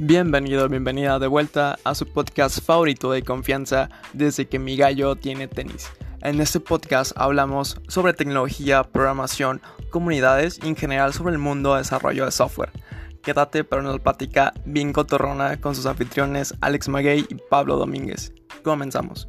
Bienvenido, bienvenida de vuelta a su podcast favorito de confianza desde que mi gallo tiene tenis. En este podcast hablamos sobre tecnología, programación, comunidades y en general sobre el mundo de desarrollo de software. Quédate para una plática bien cotorrona con sus anfitriones Alex Maguey y Pablo Domínguez. Comenzamos.